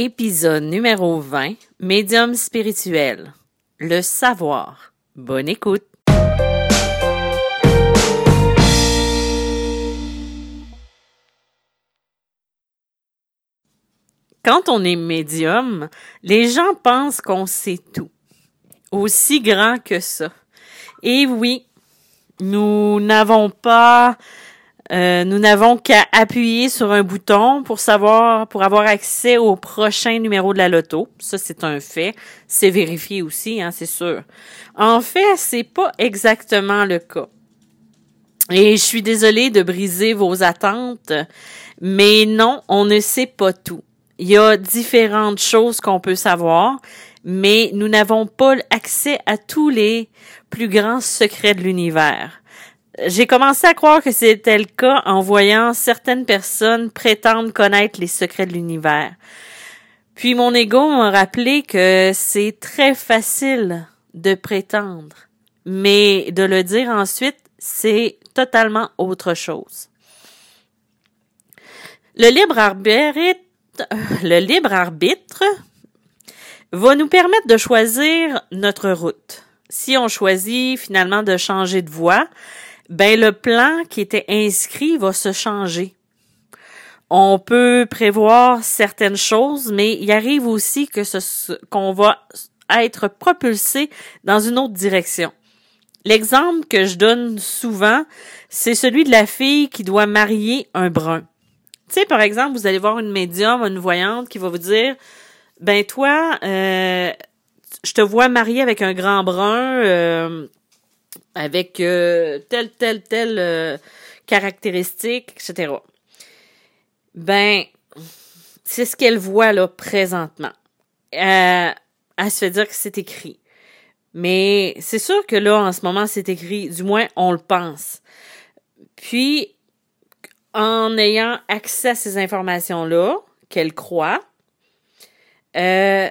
Épisode numéro 20, Médium spirituel. Le savoir. Bonne écoute. Quand on est médium, les gens pensent qu'on sait tout. Aussi grand que ça. Et oui, nous n'avons pas euh, nous n'avons qu'à appuyer sur un bouton pour savoir, pour avoir accès au prochain numéro de la loto. Ça, c'est un fait. C'est vérifié aussi, hein, c'est sûr. En fait, c'est pas exactement le cas. Et je suis désolée de briser vos attentes, mais non, on ne sait pas tout. Il y a différentes choses qu'on peut savoir, mais nous n'avons pas accès à tous les plus grands secrets de l'univers. J'ai commencé à croire que c'était le cas en voyant certaines personnes prétendre connaître les secrets de l'univers. Puis mon ego m'a rappelé que c'est très facile de prétendre, mais de le dire ensuite, c'est totalement autre chose. Le libre arbitre, le libre arbitre va nous permettre de choisir notre route. Si on choisit finalement de changer de voie, ben le plan qui était inscrit va se changer. On peut prévoir certaines choses, mais il arrive aussi que ce qu'on va être propulsé dans une autre direction. L'exemple que je donne souvent, c'est celui de la fille qui doit marier un brun. Tu sais, par exemple, vous allez voir une médium, une voyante qui va vous dire, ben toi, euh, je te vois marier avec un grand brun, euh, avec euh, telle, telle, telle euh, caractéristique, etc. Ben, c'est ce qu'elle voit là présentement. Euh, elle se fait dire que c'est écrit. Mais c'est sûr que là, en ce moment, c'est écrit, du moins, on le pense. Puis, en ayant accès à ces informations-là, qu'elle croit, euh,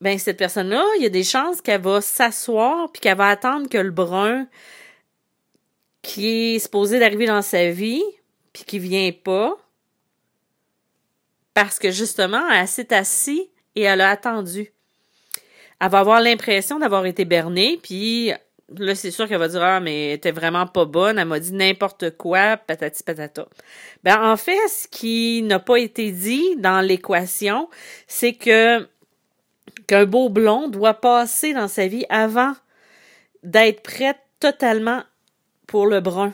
ben cette personne-là, il y a des chances qu'elle va s'asseoir puis qu'elle va attendre que le brun qui est supposé d'arriver dans sa vie puis qui vient pas parce que justement elle s'est assise et elle a attendu. Elle va avoir l'impression d'avoir été bernée puis là c'est sûr qu'elle va dire ah mais était vraiment pas bonne, elle m'a dit n'importe quoi, patati patata. Ben en fait ce qui n'a pas été dit dans l'équation, c'est que qu'un beau blond doit passer dans sa vie avant d'être prête totalement pour le brun.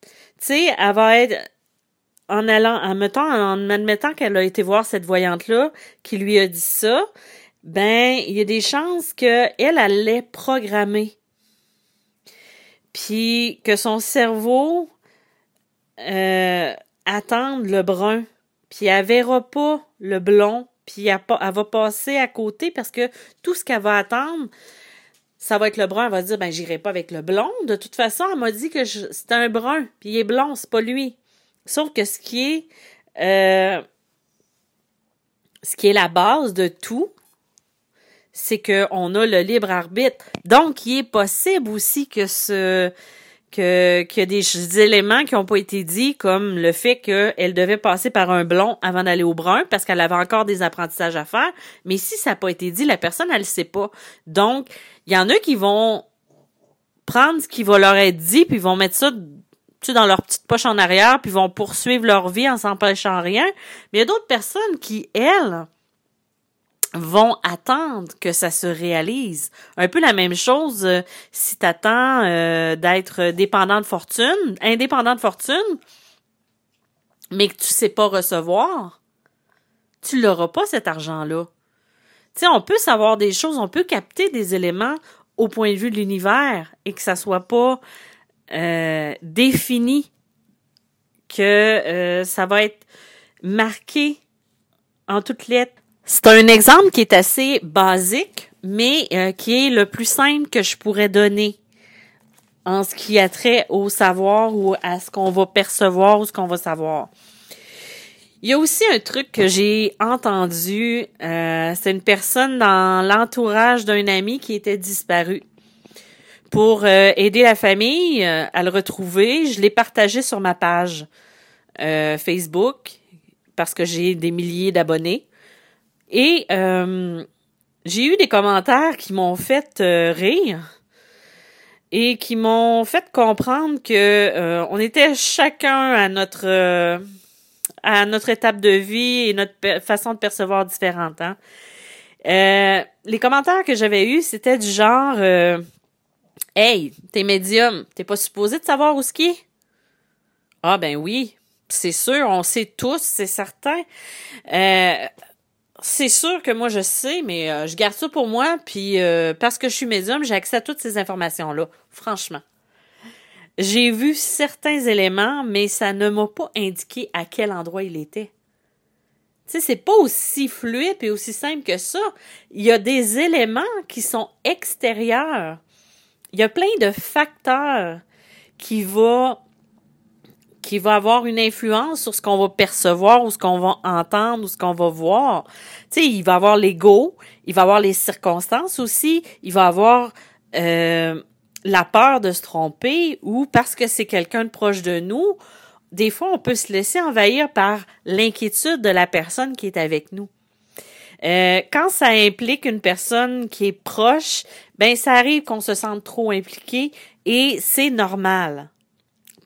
Tu sais, elle va être en allant, en mettant, en admettant qu'elle a été voir cette voyante-là, qui lui a dit ça, ben, il y a des chances qu'elle, elle l'ait programmé. Puis que son cerveau euh, attende le brun. Puis elle verra pas le blond puis elle, va passer à côté parce que tout ce qu'elle va attendre, ça va être le brun. Elle va dire, ben, j'irai pas avec le blond. De toute façon, elle m'a dit que c'était un brun, puis il est blond, c'est pas lui. Sauf que ce qui est, euh, ce qui est la base de tout, c'est qu'on a le libre arbitre. Donc, il est possible aussi que ce, que qu'il y a des, éléments qui n'ont pas été dits, comme le fait qu'elle devait passer par un blond avant d'aller au brun, parce qu'elle avait encore des apprentissages à faire. Mais si ça n'a pas été dit, la personne, elle ne sait pas. Donc, il y en a qui vont prendre ce qui va leur être dit, puis vont mettre ça dans leur petite poche en arrière, puis vont poursuivre leur vie en s'empêchant rien. Mais il y a d'autres personnes qui, elles, vont attendre que ça se réalise. Un peu la même chose euh, si tu attends euh, d'être dépendant de fortune, indépendant de fortune, mais que tu sais pas recevoir, tu l'auras pas cet argent-là. Tu sais, on peut savoir des choses, on peut capter des éléments au point de vue de l'univers et que ça soit pas euh, défini, que ça va être marqué en toutes lettres c'est un exemple qui est assez basique, mais euh, qui est le plus simple que je pourrais donner en ce qui a trait au savoir ou à ce qu'on va percevoir ou ce qu'on va savoir. Il y a aussi un truc que j'ai entendu. Euh, c'est une personne dans l'entourage d'un ami qui était disparu. Pour euh, aider la famille à le retrouver, je l'ai partagé sur ma page Facebook parce que j'ai des milliers d'abonnés. Et euh, j'ai eu des commentaires qui m'ont fait euh, rire et qui m'ont fait comprendre que euh, on était chacun à notre à notre étape de vie et notre façon de percevoir différente. Hein? les commentaires que j'avais eus, c'était du genre Hey, t'es médium, t'es pas supposé de savoir où ce qui est? Ah ben oui, c'est sûr, on sait tous, c'est certain. Euh, c'est sûr que moi je sais, mais euh, je garde ça pour moi, puis euh, parce que je suis médium, j'ai accès à toutes ces informations-là, franchement. J'ai vu certains éléments, mais ça ne m'a pas indiqué à quel endroit il était. Tu sais, c'est pas aussi fluide et aussi simple que ça. Il y a des éléments qui sont extérieurs. Il y a plein de facteurs qui vont qui va avoir une influence sur ce qu'on va percevoir ou ce qu'on va entendre ou ce qu'on va voir. Tu sais, il va avoir l'ego, il va avoir les circonstances aussi, il va avoir euh, la peur de se tromper ou parce que c'est quelqu'un de proche de nous, des fois on peut se laisser envahir par l'inquiétude de la personne qui est avec nous. Euh, quand ça implique une personne qui est proche, ben ça arrive qu'on se sente trop impliqué et c'est normal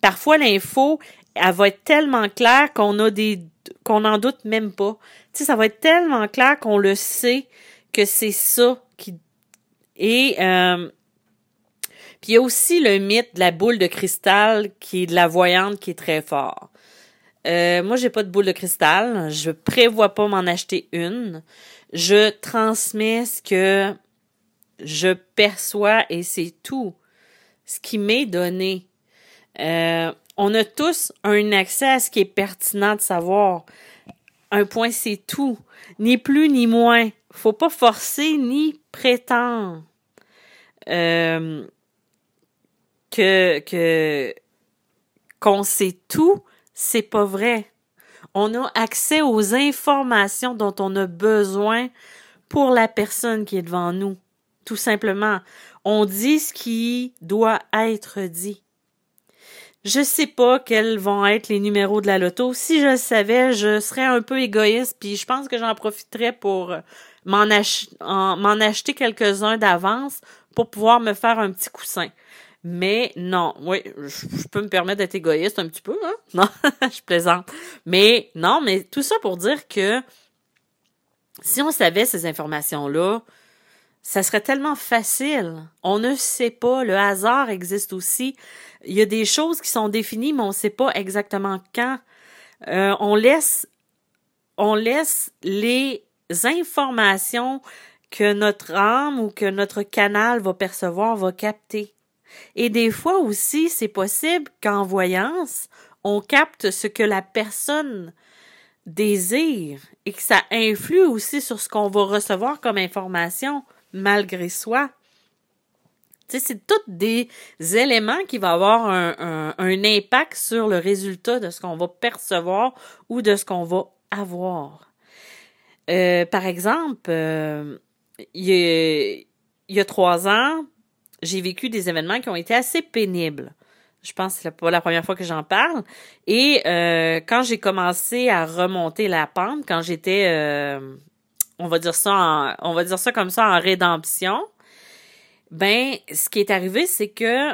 parfois l'info, elle va être tellement claire qu'on a des qu'on n'en doute même pas. Tu ça va être tellement clair qu'on le sait que c'est ça qui et euh, puis il y a aussi le mythe de la boule de cristal qui est de la voyante qui est très fort. Euh, moi, j'ai pas de boule de cristal. Je prévois pas m'en acheter une. Je transmets ce que je perçois et c'est tout. Ce qui m'est donné. Euh, on a tous un accès à ce qui est pertinent de savoir. Un point, c'est tout. Ni plus ni moins. Faut pas forcer ni prétendre euh, que que qu'on sait tout. C'est pas vrai. On a accès aux informations dont on a besoin pour la personne qui est devant nous. Tout simplement. On dit ce qui doit être dit. Je sais pas quels vont être les numéros de la loto. Si je le savais, je serais un peu égoïste, puis je pense que j'en profiterais pour euh, m'en acheter quelques-uns d'avance pour pouvoir me faire un petit coussin. Mais non, oui, je, peux me permettre d'être égoïste un petit peu, hein? Non, je plaisante. Mais non, mais tout ça pour dire que si on savait ces informations-là, ça serait tellement facile. On ne sait pas. Le hasard existe aussi. Il y a des choses qui sont définies, mais on ne sait pas exactement quand. Euh, on laisse, on laisse les informations que notre âme ou que notre canal va percevoir, va capter. Et des fois aussi, c'est possible qu'en voyance, on capte ce que la personne désire et que ça influe aussi sur ce qu'on va recevoir comme information malgré soi. C'est tous des éléments qui vont avoir un, impact sur le résultat de ce qu'on va percevoir ou de ce qu'on va avoir. Euh, par exemple, euh, il, y a, trois ans, j'ai vécu des événements qui ont été assez pénibles. Je pense que c'est pas la première fois que j'en parle. Et euh, quand j'ai commencé à remonter la pente, quand j'étais on va dire ça en, on comme ça en rédemption, ben ce qui est arrivé c'est que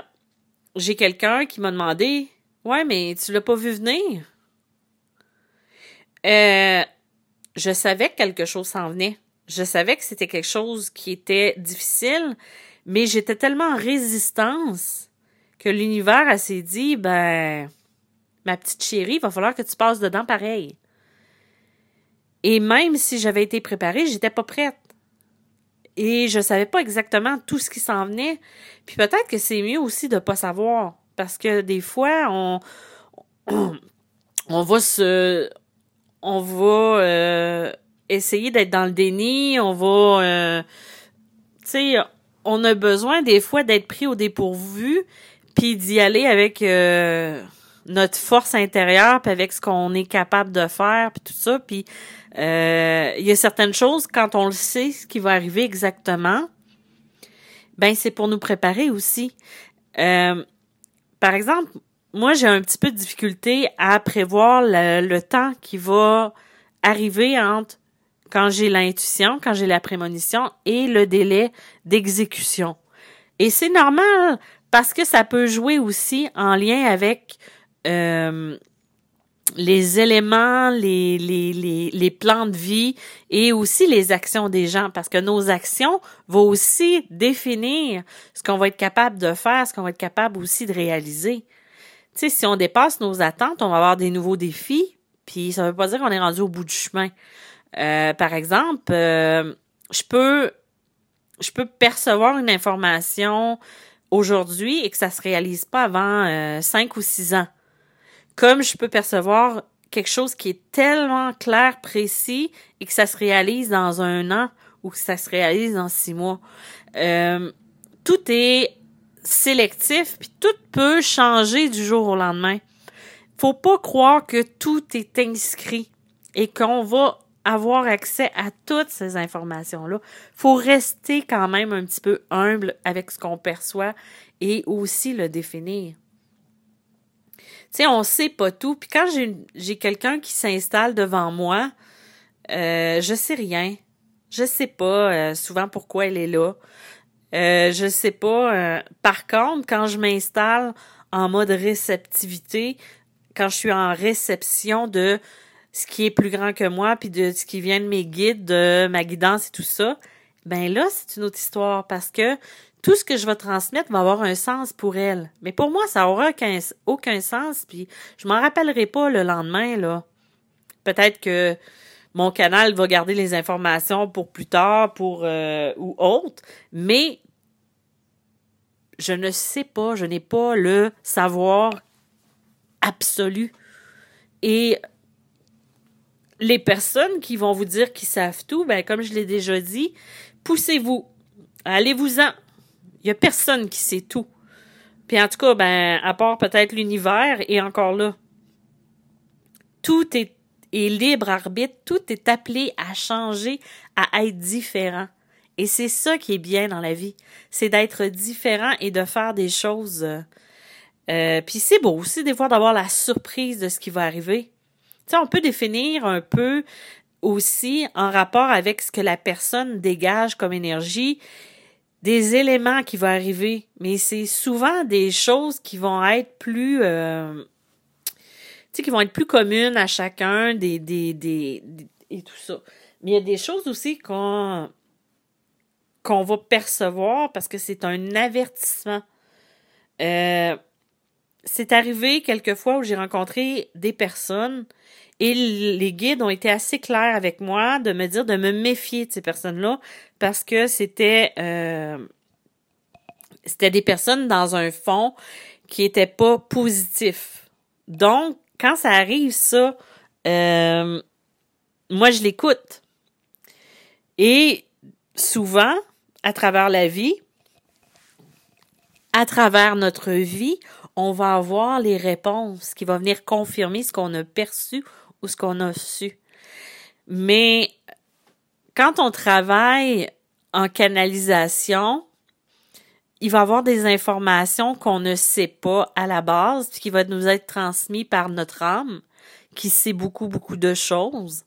j'ai quelqu'un qui m'a demandé "Ouais, mais tu l'as pas vu venir euh, je savais que quelque chose s'en venait. Je savais que c'était quelque chose qui était difficile, mais j'étais tellement en résistance que l'univers s'est dit ben ma petite chérie, il va falloir que tu passes dedans pareil. Et même si j'avais été préparée, j'étais pas prête. Et je savais pas exactement tout ce qui s'en venait. Puis peut-être que c'est mieux aussi de pas savoir. Parce que des fois, on, on, va se. On va euh, essayer d'être dans le déni. On va. Euh, tu sais, on a besoin des fois d'être pris au dépourvu. Puis d'y aller avec. Euh, notre force intérieure, puis avec ce qu'on est capable de faire, puis tout ça. Puis euh, il y a certaines choses, quand on le sait, ce qui va arriver exactement, ben c'est pour nous préparer aussi. Euh, par exemple, moi, j'ai un petit peu de difficulté à prévoir le, temps qui va arriver entre quand j'ai l'intuition, quand j'ai la prémonition et le délai d'exécution. Et c'est normal parce que ça peut jouer aussi en lien avec euh, les éléments, les, les, les, les, plans de vie et aussi les actions des gens, parce que nos actions vont aussi définir ce qu'on va être capable de faire, ce qu'on va être capable aussi de réaliser. Tu sais, si on dépasse nos attentes, on va avoir des nouveaux défis, puis ça veut pas dire qu'on est rendu au bout du chemin. Euh, par exemple, euh, je peux je peux percevoir une information aujourd'hui et que ça se réalise pas avant euh, cinq ou six ans. Comme je peux percevoir quelque chose qui est tellement clair, précis et que ça se réalise dans un an ou que ça se réalise dans six mois. Euh, tout est sélectif, puis tout peut changer du jour au lendemain. Faut pas croire que tout est inscrit et qu'on va avoir accès à toutes ces informations-là. Faut rester quand même un petit peu humble avec ce qu'on perçoit et aussi le définir. Sais, on sait pas tout. Puis quand j'ai quelqu'un qui s'installe devant moi, euh, je sais rien. Je sais pas euh, souvent pourquoi elle est là. Euh, je sais pas. Euh, par contre, quand je m'installe en mode réceptivité, quand je suis en réception de ce qui est plus grand que moi, puis de ce qui vient de mes guides, de ma guidance et tout ça, ben là, c'est une autre histoire parce que tout ce que je vais transmettre va avoir un sens pour elle. Mais pour moi, ça aura aucun, sens, puis je m'en rappellerai pas le lendemain, là. Peut-être que mon canal va garder les informations pour plus tard, pour euh, ou autre, mais je ne sais pas, je n'ai pas le savoir absolu. Et les personnes qui vont vous dire qu'ils savent tout, ben, comme je l'ai déjà dit, poussez-vous. Allez-vous-en. Il n'y a personne qui sait tout. Puis en tout cas, ben, à part peut-être l'univers, et encore là, tout est, libre arbitre, tout est appelé à changer, à être différent. Et c'est ça qui est bien dans la vie, c'est d'être différent et de faire des choses. Euh, euh puis c'est beau aussi des fois d'avoir la surprise de ce qui va arriver on peut définir un peu aussi en rapport avec ce que la personne dégage comme énergie, des éléments qui vont arriver, mais c'est souvent des choses qui vont être plus euh, qui vont être plus communes à chacun, des, des, des, et tout ça. Mais il y a des choses aussi qu'on qu'on va percevoir parce que c'est un avertissement. Euh, c'est arrivé quelquefois où j'ai rencontré des personnes et les guides ont été assez clairs avec moi de me dire de me méfier de ces personnes-là parce que c'était euh, des personnes dans un fond qui étaient pas positifs. Donc, quand ça arrive, ça, euh, moi, je l'écoute. Et souvent, à travers la vie, à travers notre vie, on va avoir les réponses qui vont venir confirmer ce qu'on a perçu ou ce qu'on a su. Mais quand on travaille en canalisation, il va y avoir des informations qu'on ne sait pas à la base, puis qui vont nous être transmises par notre âme, qui sait beaucoup, beaucoup de choses,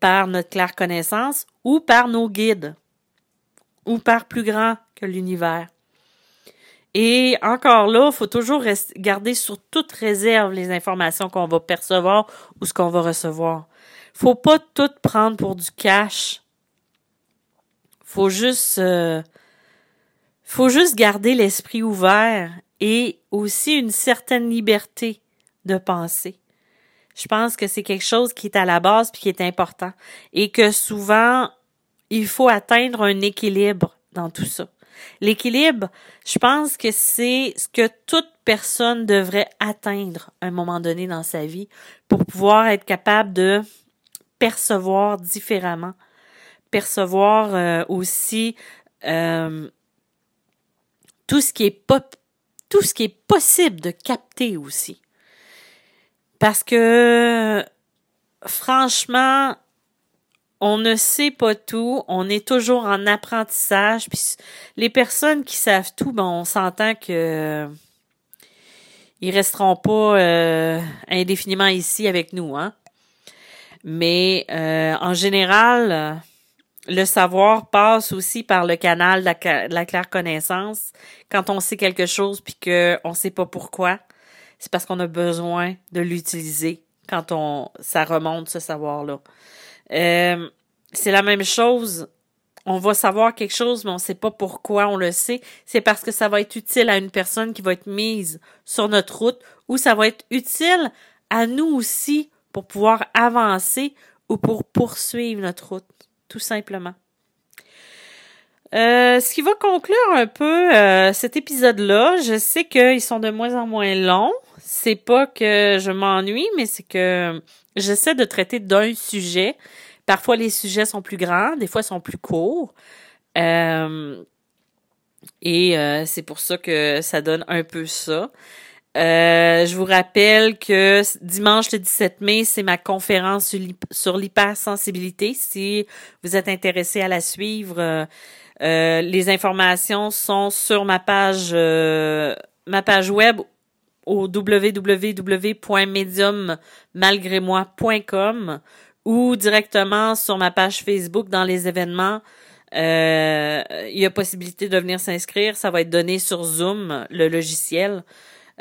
par notre claire connaissance ou par nos guides, ou par plus grand que l'univers. Et encore là, faut toujours garder sur toute réserve les informations qu'on va percevoir ou ce qu'on va recevoir. Faut pas tout prendre pour du cash. Faut juste, euh, faut juste garder l'esprit ouvert et aussi une certaine liberté de penser. Je pense que c'est quelque chose qui est à la base puis qui est important et que souvent il faut atteindre un équilibre dans tout ça. L'équilibre, je pense que c'est ce que toute personne devrait atteindre à un moment donné dans sa vie pour pouvoir être capable de percevoir différemment, percevoir euh, aussi euh, tout ce qui est tout ce qui est possible de capter aussi. Parce que franchement, on ne sait pas tout, on est toujours en apprentissage. Les personnes qui savent tout, ben on s'entend que ils resteront pas euh, indéfiniment ici avec nous, hein. Mais euh, en général, le savoir passe aussi par le canal de la, claire connaissance. Quand on sait quelque chose puis qu'on ne sait pas pourquoi, c'est parce qu'on a besoin de l'utiliser quand on ça remonte ce savoir-là. Euh, c'est la même chose. On va savoir quelque chose, mais on ne sait pas pourquoi on le sait. C'est parce que ça va être utile à une personne qui va être mise sur notre route ou ça va être utile à nous aussi pour pouvoir avancer ou pour poursuivre notre route, tout simplement. Euh, ce qui va conclure un peu euh, cet épisode-là, je sais qu'ils sont de moins en moins longs. C'est pas que je m'ennuie, mais c'est que j'essaie de traiter d'un sujet. Parfois, les sujets sont plus grands, des fois, sont plus courts. Euh, et c'est pour ça que ça donne un peu ça. Euh, je vous rappelle que dimanche le 17 mai, c'est ma conférence sur l'hypersensibilité. Si vous êtes intéressé à la suivre, euh, euh, les informations sont sur ma page ma page web au www.mediummalgrémoi.com ou directement sur ma page Facebook dans les événements. il y a possibilité de venir s'inscrire. Ça va être donné sur Zoom, le logiciel.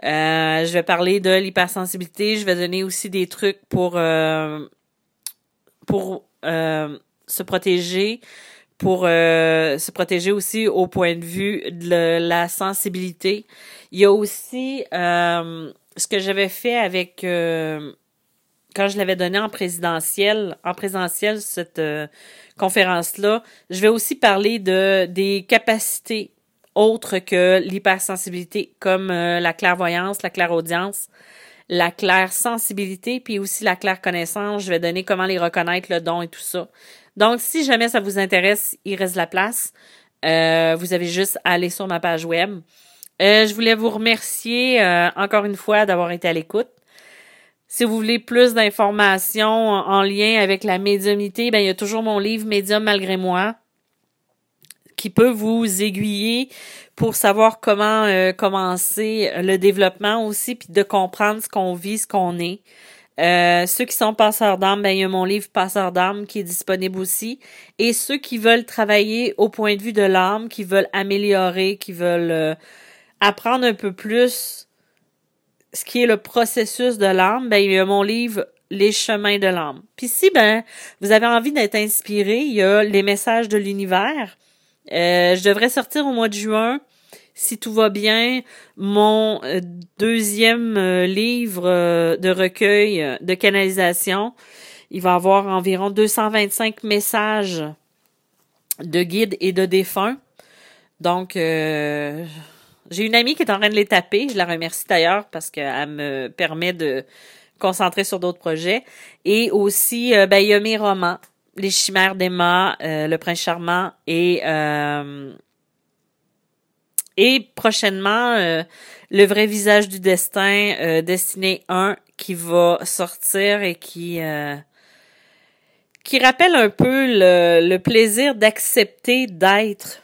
Euh, je vais parler de l'hypersensibilité. Je vais donner aussi des trucs pour euh, pour euh, se protéger, pour se protéger aussi au point de vue de la sensibilité. Il y a aussi ce que j'avais fait avec quand je l'avais donné en présidentiel, en présentiel cette conférence là. Je vais aussi parler de des capacités autre que l'hypersensibilité, comme euh, la clairvoyance, la clairaudience, la claire sensibilité, puis aussi la claire connaissance. Je vais donner comment les reconnaître, le don et tout ça. Donc, si jamais ça vous intéresse, il reste la place. Euh, vous avez juste à aller sur ma page web. Euh, je voulais vous remercier encore une fois d'avoir été à l'écoute. Si vous voulez plus d'informations en lien avec la médiumnité, ben il y a toujours mon livre Médium malgré moi qui peut vous aiguiller pour savoir comment euh, commencer le développement aussi, puis de comprendre ce qu'on vit, ce qu'on est. Euh, ceux qui sont passeurs d'âme, ben, il y a mon livre Passeur d'âme qui est disponible aussi. Et ceux qui veulent travailler au point de vue de l'âme, qui veulent améliorer, qui veulent euh, apprendre un peu plus ce qui est le processus de l'âme, ben, il y a mon livre Les chemins de l'âme. Puis si ben vous avez envie d'être inspiré, il y a les messages de l'univers euh, je devrais sortir au mois de juin, si tout va bien, mon euh, deuxième euh, livre de recueil de canalisation. Il va avoir environ 225 messages de guides et de défunts. Donc, j'ai une amie qui est en train de les taper. Je la remercie d'ailleurs parce qu'elle me permet de concentrer sur d'autres projets. Et aussi, ben, il y a mes romans les chimères d'Emma, euh, le prince charmant et euh, et prochainement euh, le vrai visage du destin destiné 1 qui va sortir et qui qui rappelle un peu le, le plaisir d'accepter d'être.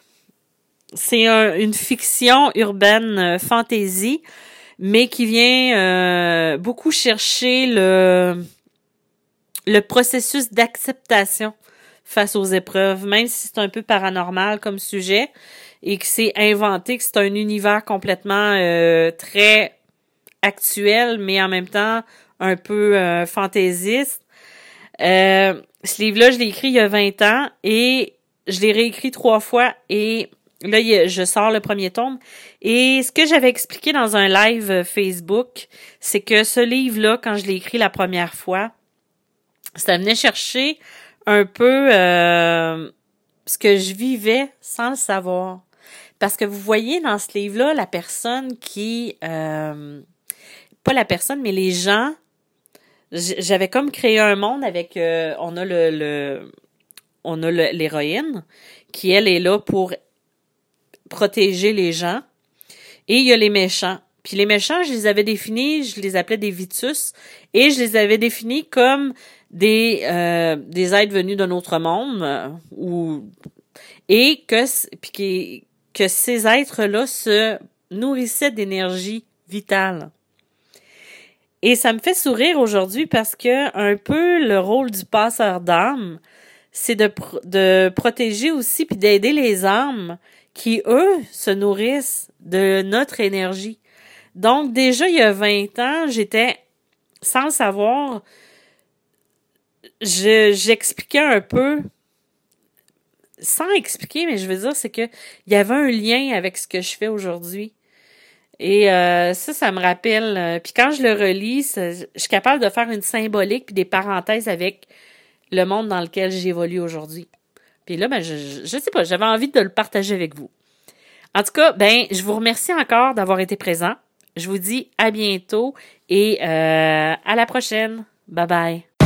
C'est une fiction urbaine fantasy, mais qui vient beaucoup chercher le le processus d'acceptation face aux épreuves, même si c'est un peu paranormal comme sujet et que c'est inventé, que c'est un univers complètement euh, très actuel, mais en même temps un peu euh, fantaisiste. Euh, ce livre-là, je l'ai écrit il y a 20 ans et je l'ai réécrit trois fois et là, je sors le premier tome. Et ce que j'avais expliqué dans un live Facebook, c'est que ce livre-là, quand je l'ai écrit la première fois, ça venait chercher un peu euh, ce que je vivais sans le savoir. Parce que vous voyez dans ce livre-là la personne qui... Euh, pas la personne, mais les gens... J'avais comme créé un monde avec... Euh, on a le... le on a l'héroïne qui, elle, est là pour protéger les gens. Et il y a les méchants. Puis les méchants, je les avais définis, je les appelais des vitus, et je les avais définis comme des, euh, des êtres venus d'un autre monde euh, ou et que, puis que ces êtres-là se nourrissaient d'énergie vitale. Et ça me fait sourire aujourd'hui parce que un peu le rôle du passeur d'âme, c'est de, de protéger aussi puis d'aider les âmes qui, eux, se nourrissent de notre énergie. Donc, déjà, il y a 20 ans, j'étais, sans savoir, j'expliquais un peu, sans expliquer, mais je veux dire, c'est que il y avait un lien avec ce que je fais aujourd'hui. Et euh, ça, ça me rappelle. Euh, puis quand je le relis, je suis capable de faire une symbolique puis des parenthèses avec le monde dans lequel j'évolue aujourd'hui. Puis là, ben, je, je sais pas, j'avais envie de le partager avec vous. En tout cas, ben, je vous remercie encore d'avoir été présent. Je vous dis à bientôt et euh, à la prochaine. Bye bye.